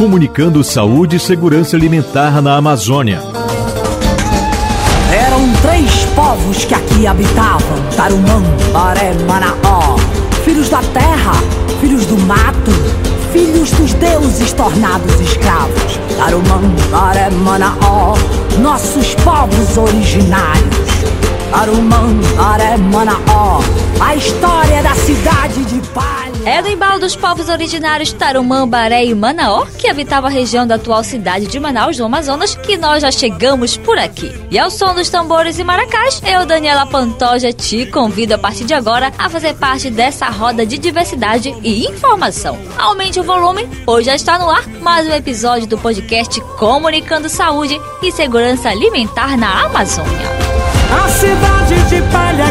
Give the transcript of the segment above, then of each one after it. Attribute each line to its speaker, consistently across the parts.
Speaker 1: comunicando saúde e segurança alimentar na Amazônia.
Speaker 2: Eram três povos que aqui habitavam: Tarumã, Baré, Manaó. Filhos da terra, filhos do mato, filhos dos deuses tornados escravos. Tarumã, Baré, Manaó. Nossos povos originários. Tarumã, Baré. A história da cidade de Palha.
Speaker 3: É do embalo dos povos originários Tarumã, Baré e Manaó, que habitava a região da atual cidade de Manaus, no Amazonas, que nós já chegamos por aqui. E ao som dos tambores e maracás, eu, Daniela Pantoja, te convido a partir de agora a fazer parte dessa roda de diversidade e informação. Aumente o volume, pois já está no ar mais um episódio do podcast Comunicando Saúde e Segurança Alimentar na Amazônia.
Speaker 2: A cidade de palha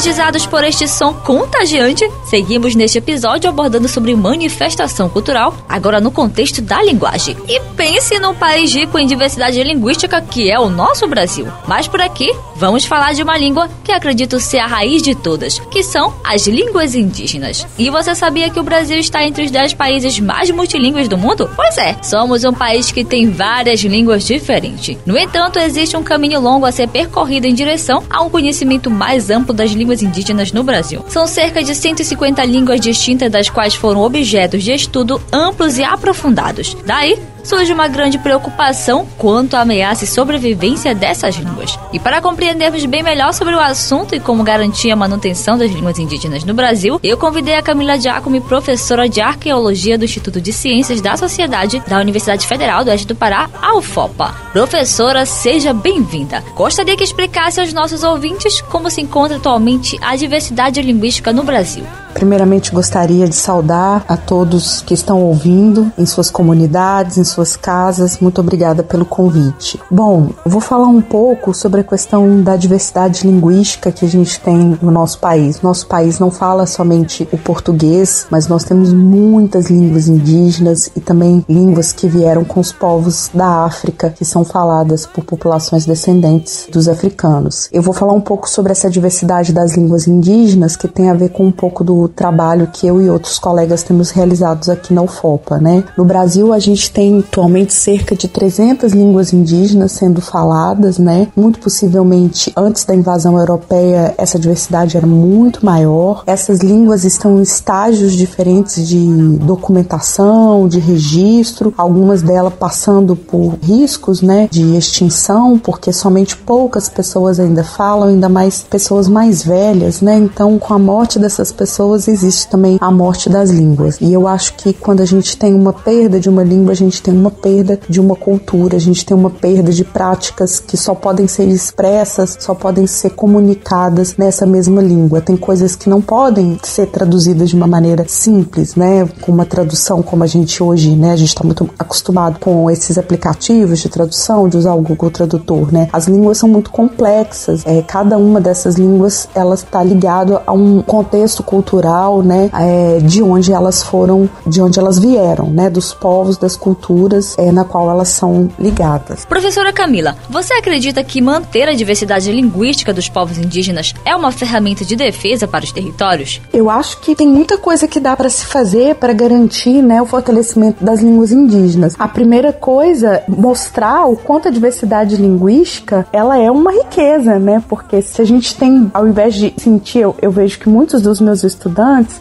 Speaker 3: energizados por este som contagiante, seguimos neste episódio abordando sobre manifestação cultural, agora no contexto da linguagem. E pense num país rico em diversidade linguística que é o nosso Brasil. Mas por aqui, vamos falar de uma língua que acredito ser a raiz de todas, que são as línguas indígenas. E você sabia que o Brasil está entre os 10 países mais multilingües do mundo? Pois é, somos um país que tem várias línguas diferentes. No entanto, existe um caminho longo a ser percorrido em direção a um conhecimento mais amplo das línguas indígenas no Brasil. São cerca de 150 línguas distintas, das quais foram objetos de estudo amplos e aprofundados. Daí, surge uma grande preocupação quanto à ameaça e sobrevivência dessas línguas. E para compreendermos bem melhor sobre o assunto e como garantir a manutenção das línguas indígenas no Brasil, eu convidei a Camila Giacomi, professora de Arqueologia do Instituto de Ciências da Sociedade da Universidade Federal do Oeste do Pará, a UFOPA. Professora, seja bem-vinda. Gostaria que explicasse aos nossos ouvintes como se encontra atualmente a diversidade linguística no Brasil.
Speaker 4: Primeiramente, gostaria de saudar a todos que estão ouvindo em suas comunidades, em suas casas. Muito obrigada pelo convite. Bom, vou falar um pouco sobre a questão da diversidade linguística que a gente tem no nosso país. Nosso país não fala somente o português, mas nós temos muitas línguas indígenas e também línguas que vieram com os povos da África, que são faladas por populações descendentes dos africanos. Eu vou falar um pouco sobre essa diversidade das línguas indígenas, que tem a ver com um pouco do trabalho que eu e outros colegas temos realizados aqui na UFOPA, né? No Brasil, a gente tem atualmente cerca de 300 línguas indígenas sendo faladas, né? Muito possivelmente antes da invasão europeia essa diversidade era muito maior. Essas línguas estão em estágios diferentes de documentação, de registro, algumas delas passando por riscos, né, de extinção, porque somente poucas pessoas ainda falam, ainda mais pessoas mais velhas, né? Então, com a morte dessas pessoas existe também a morte das línguas. E eu acho que quando a gente tem uma perda de uma língua, a gente tem uma perda de uma cultura, a gente tem uma perda de práticas que só podem ser expressas, só podem ser comunicadas nessa mesma língua. Tem coisas que não podem ser traduzidas de uma maneira simples, né? Com uma tradução como a gente hoje, né? A gente está muito acostumado com esses aplicativos de tradução, de usar o Google Tradutor, né? As línguas são muito complexas. É, cada uma dessas línguas ela está ligada a um contexto cultural, né? É, de onde elas foram, de onde elas vieram, né? Dos povos, das culturas é, na qual elas são ligadas.
Speaker 3: Professora Camila, você acredita que manter a diversidade linguística dos povos indígenas é uma ferramenta de defesa para os territórios?
Speaker 4: Eu acho que tem muita coisa que dá para se fazer para garantir né, o fortalecimento das línguas indígenas. A primeira coisa, mostrar o quanto a diversidade linguística ela é uma riqueza, né? Porque se a gente tem, ao invés de sentir, eu, eu vejo que muitos dos meus estudantes,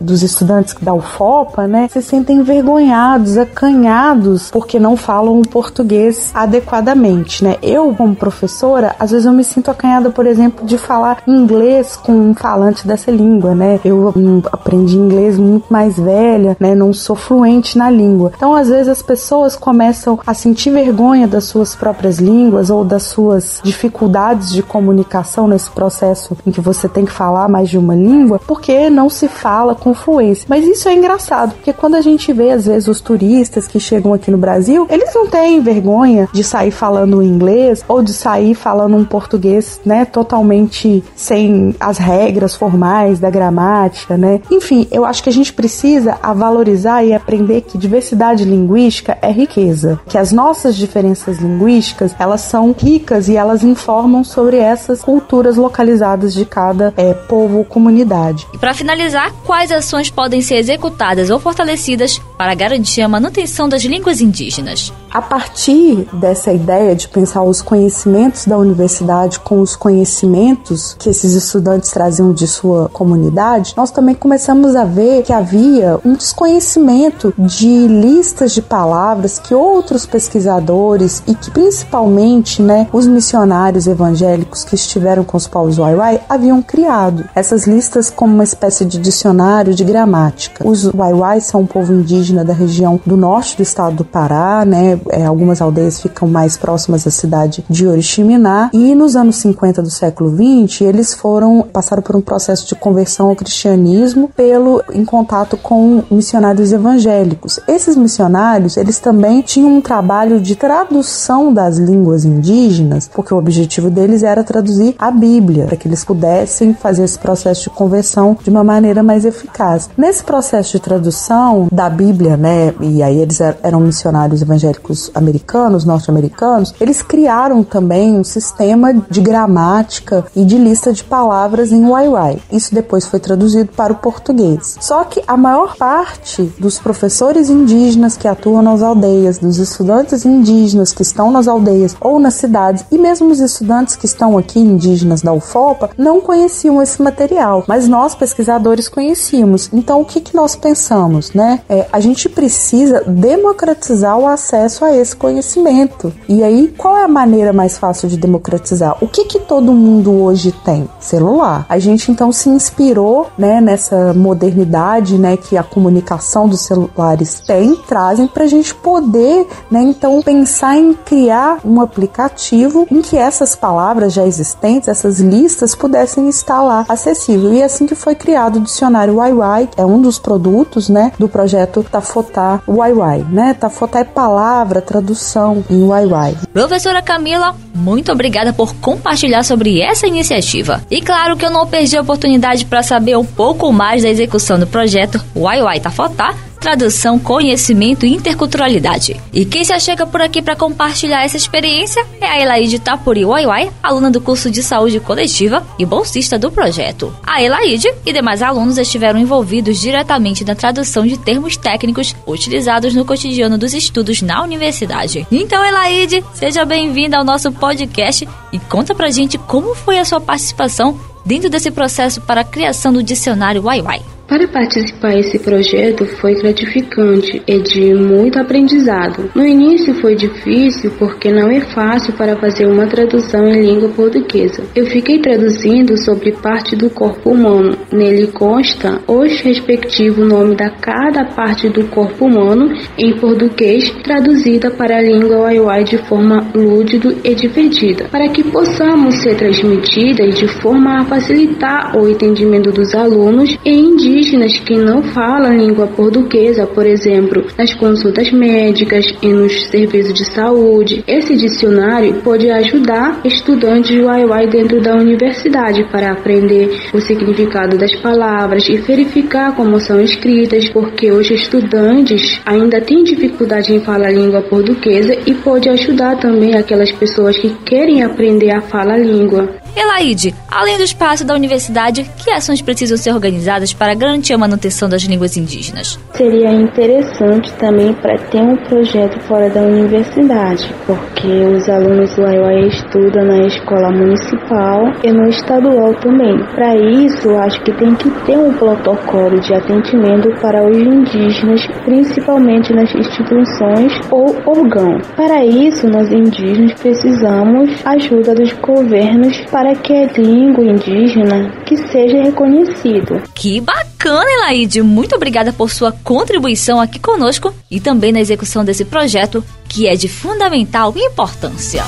Speaker 4: dos estudantes da UFOPA, né, se sentem envergonhados, acanhados, porque não falam o português adequadamente, né? Eu, como professora, às vezes eu me sinto acanhada, por exemplo, de falar inglês com um falante dessa língua, né? Eu aprendi inglês muito mais velha, né? Não sou fluente na língua. Então, às vezes as pessoas começam a sentir vergonha das suas próprias línguas ou das suas dificuldades de comunicação nesse processo em que você tem que falar mais de uma língua, porque não se fala com fluência. Mas isso é engraçado, porque quando a gente vê, às vezes, os turistas que chegam aqui no Brasil, eles não têm vergonha de sair falando inglês ou de sair falando um português, né, totalmente sem as regras formais da gramática, né? Enfim, eu acho que a gente precisa a valorizar e aprender que diversidade linguística é riqueza, que as nossas diferenças linguísticas, elas são ricas e elas informam sobre essas culturas localizadas de cada é, povo ou comunidade.
Speaker 3: E para finalizar, quais ações podem ser executadas ou fortalecidas para garantir a manutenção das línguas indígenas?
Speaker 4: A partir dessa ideia de pensar os conhecimentos da universidade com os conhecimentos que esses estudantes traziam de sua comunidade, nós também começamos a ver que havia um desconhecimento de listas de palavras que outros pesquisadores e que principalmente né, os missionários evangélicos que estiveram com os povos Waiwai haviam criado. Essas listas como uma espécie de dicionário de gramática. Os Waiwai são um povo indígena da região do norte do estado do Pará, né? É, algumas aldeias ficam mais próximas da cidade de Oriximiná e nos anos 50 do século 20 eles foram passaram por um processo de conversão ao cristianismo pelo em contato com missionários evangélicos. Esses missionários eles também tinham um trabalho de tradução das línguas indígenas, porque o objetivo deles era traduzir a Bíblia para que eles pudessem fazer esse processo de conversão de uma maneira mais eficaz. Nesse processo de tradução da Bíblia, né, e aí eles er-, eram missionários evangélicos americanos, norte-americanos, eles criaram também um sistema de gramática e de lista de palavras em Waiwai. Isso depois foi traduzido para o português. Só que a maior parte dos professores indígenas que atuam nas aldeias, dos estudantes indígenas que estão nas aldeias ou nas cidades, e mesmo os estudantes que estão aqui indígenas da UFOPA, não conheciam esse material, mas nós pesquisadores conhecíamos. Então o que, que nós pensamos, né? É, a gente precisa democratizar o acesso a esse conhecimento. E aí, qual é a maneira mais fácil de democratizar? O que que todo mundo hoje tem? Celular. A gente então se inspirou, né, nessa modernidade, né, que a comunicação dos celulares tem, trazem para a gente poder, né, então pensar em criar um aplicativo em que essas palavras já existentes, essas listas pudessem estar lá acessível. E é assim que foi criado o dicionário YY, é um dos produtos, né, do projeto Tafotá YY, né? Tafotá é palavra, tradução em YY.
Speaker 3: Professora Camila, muito obrigada por compartilhar sobre essa iniciativa. E claro que eu não perdi a oportunidade para saber um pouco mais da execução do projeto YY Tafotá tradução, conhecimento e interculturalidade. E quem se achega por aqui para compartilhar essa experiência é a Elaide Tapuri Waiwai, aluna do curso de saúde coletiva e bolsista do projeto. A Elaide e demais alunos estiveram envolvidos diretamente na tradução de termos técnicos utilizados no cotidiano dos estudos na universidade. Então, Elaide, seja bem-vinda ao nosso podcast e conta pra gente como foi a sua participação dentro desse processo para a criação do dicionário Waiwai.
Speaker 5: Para participar desse projeto foi gratificante e de muito aprendizado. No início foi difícil porque não é fácil para fazer uma tradução em língua portuguesa. Eu fiquei traduzindo sobre parte do corpo humano. Nele consta os respectivos nomes da cada parte do corpo humano em português traduzida para a língua waiwai de forma lúdica e divertida, para que possamos ser transmitidas de forma a facilitar o entendimento dos alunos e indígenas indígenas que não falam língua portuguesa, por exemplo, nas consultas médicas e nos serviços de saúde. Esse dicionário pode ajudar estudantes Waiwai dentro da universidade para aprender o significado das palavras e verificar como são escritas, porque os estudantes ainda têm dificuldade em falar língua portuguesa e pode ajudar também aquelas pessoas que querem aprender a falar a língua.
Speaker 3: Elaide, além do espaço da universidade, que ações precisam ser organizadas para garantir a manutenção das línguas indígenas?
Speaker 5: Seria interessante também para ter um projeto fora da universidade, porque os alunos do Aiuai estudam na escola municipal e no estadual também. Para isso, acho que tem que ter um protocolo de atendimento para os indígenas, principalmente nas instituições ou órgão. Para isso, nós indígenas precisamos ajuda dos governos para para que a língua indígena que seja reconhecido.
Speaker 3: Que bacana, Elaide! Muito obrigada por sua contribuição aqui conosco e também na execução desse projeto que é de fundamental importância.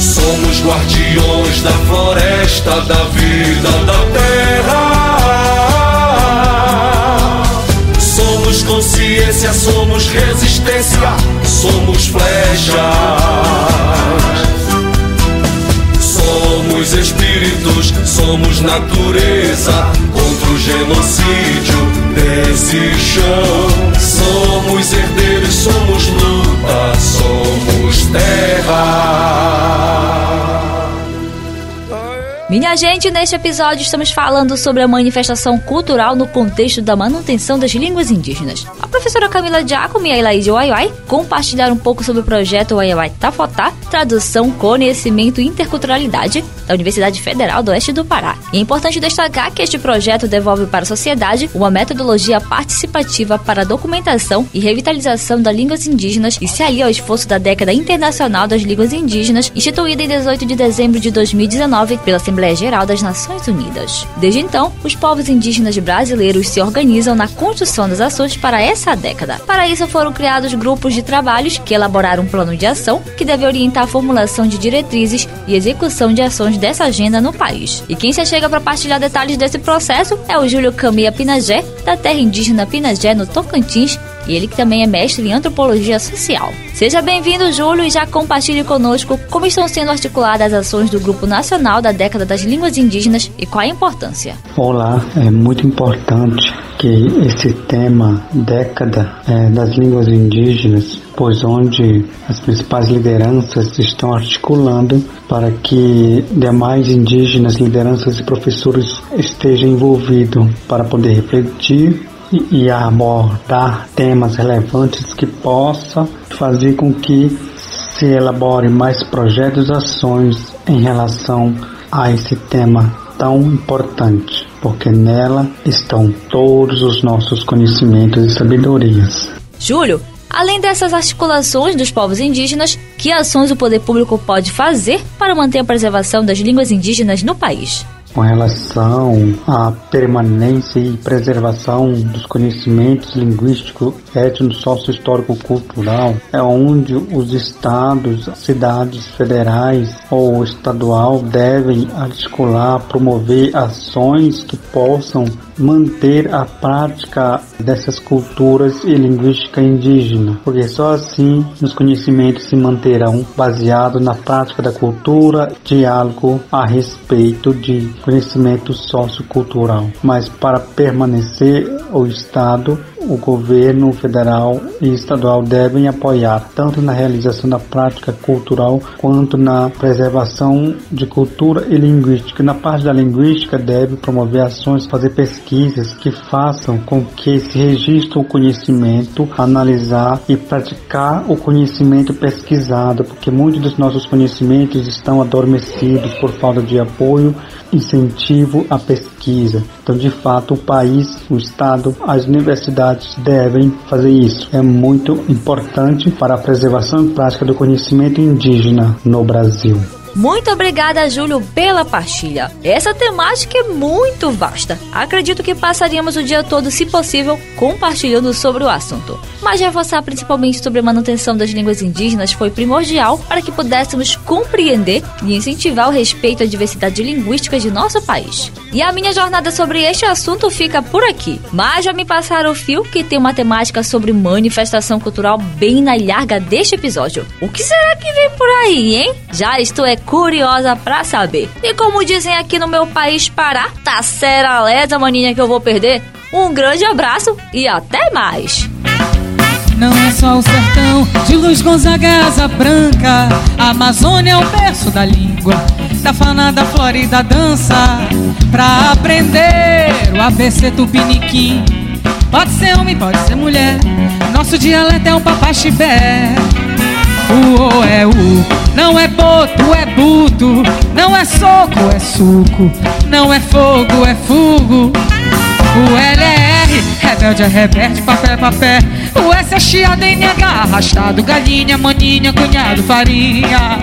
Speaker 6: Somos guardiões da floresta, da vida, da terra. Somos consciência, somos resistência, somos flecha. Somos espíritos, somos natureza contra o genocídio desse chão.
Speaker 3: Minha gente, neste episódio estamos falando sobre a manifestação cultural no contexto da manutenção das línguas indígenas. A professora Camila Giacomo e a Elaide Waiwai compartilharam um pouco sobre o projeto Waiwai Tafotá, tradução, conhecimento e interculturalidade da Universidade Federal do Oeste do Pará. E é importante destacar que este projeto devolve para a sociedade uma metodologia participativa para a documentação e revitalização das línguas indígenas e se alia ao esforço da década internacional das línguas indígenas, instituída em 18 de dezembro de 2019 pela Assembleia Geral das Nações Unidas. Desde então, os povos indígenas brasileiros se organizam na construção das ações para essa década. Para isso, foram criados grupos de trabalhos que elaboraram um plano de ação que deve orientar a formulação de diretrizes e execução de ações dessa agenda no país. E quem se chega para partilhar detalhes desse processo é o Júlio Camia Pinagé, da terra indígena Pinagé, no Tocantins, e ele que também é mestre em antropologia social. Seja bem-vindo, Júlio, e já compartilhe conosco como estão sendo articuladas as ações do Grupo Nacional da Década das Línguas Indígenas e qual a importância.
Speaker 7: Olá, é muito importante que esse tema década é, das línguas indígenas, pois onde as principais lideranças estão articulando para que demais indígenas, lideranças e professores estejam envolvidos para poder refletir e abordar temas relevantes que possa fazer com que se elabore mais projetos e ações em relação a esse tema tão importante, porque nela estão todos os nossos conhecimentos e sabedorias.
Speaker 3: Júlio, além dessas articulações dos povos indígenas, que ações o poder público pode fazer para manter a preservação das línguas indígenas no país?
Speaker 7: Com relação à permanência e preservação dos conhecimentos linguístico, étnico, sócio-histórico, cultural, é onde os estados, cidades federais ou estadual devem articular, promover ações que possam manter a prática dessas culturas e linguística indígena, porque só assim os conhecimentos se manterão baseados na prática da cultura, diálogo a respeito de conhecimento sociocultural. Mas para permanecer o Estado o governo federal e estadual devem apoiar tanto na realização da prática cultural quanto na preservação de cultura e linguística. Na parte da linguística, deve promover ações, fazer pesquisas que façam com que se registre o conhecimento, analisar e praticar o conhecimento pesquisado, porque muitos dos nossos conhecimentos estão adormecidos por falta de apoio, incentivo à pesquisa. Então, de fato, o país, o Estado, as universidades devem fazer isso. É muito importante para a preservação prática do conhecimento indígena no Brasil.
Speaker 3: Muito obrigada, Júlio, pela partilha. Essa temática é muito vasta. Acredito que passaríamos o dia todo, se possível, compartilhando sobre o assunto. Mas reforçar principalmente sobre a manutenção das línguas indígenas foi primordial para que pudéssemos compreender e incentivar o respeito à diversidade linguística de nosso país. E a minha jornada sobre este assunto fica por aqui. Mas já me passaram o fio que tem uma temática sobre manifestação cultural bem na larga deste episódio. O que será que vem por aí, hein? Já estou é curiosa pra saber. E como dizem aqui no meu país Pará, tá seraleza, maninha, que eu vou perder. Um grande abraço e até mais!
Speaker 8: Não é só o sertão de Luz Gonzaga Asa Branca A Amazônia é o berço da língua Da fana, da flora e da dança Pra aprender o ABC Tupiniquim Pode ser homem, pode ser mulher Nosso dialeto é o papaxibé O O é U. Não é boto, é buto. Não é soco, é suco. Não é fogo, é fugo. O L é R Rebelde é rebelde, papel é papel. O S é chiado, NH Arrastado, galinha, maninha, cunhado, farinha.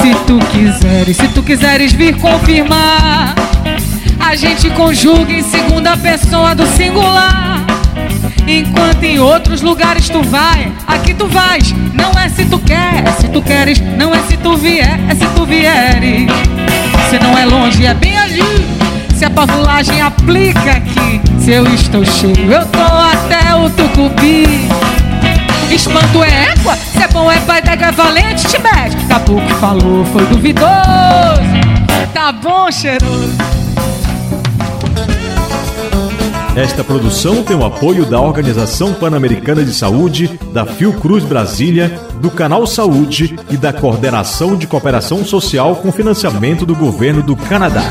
Speaker 8: Se tu quiseres, se tu quiseres vir confirmar A gente conjuga em segunda pessoa do singular Enquanto em outros lugares tu vai, aqui tu vais. Não é se tu quer, é se tu queres. Não é se tu vier, é se tu vieres. Se não é longe, é bem ali. Se a pavulagem aplica aqui, se eu estou cheio, eu tô até o tucupi. Espando égua, se é bom é pai da valente, te mete. Caboclo falou, foi duvidoso. Tá bom, cheiroso.
Speaker 1: Esta produção tem o apoio da Organização Pan-Americana de Saúde, da Fiocruz Brasília, do Canal Saúde e da Coordenação de Cooperação Social com financiamento do Governo do Canadá.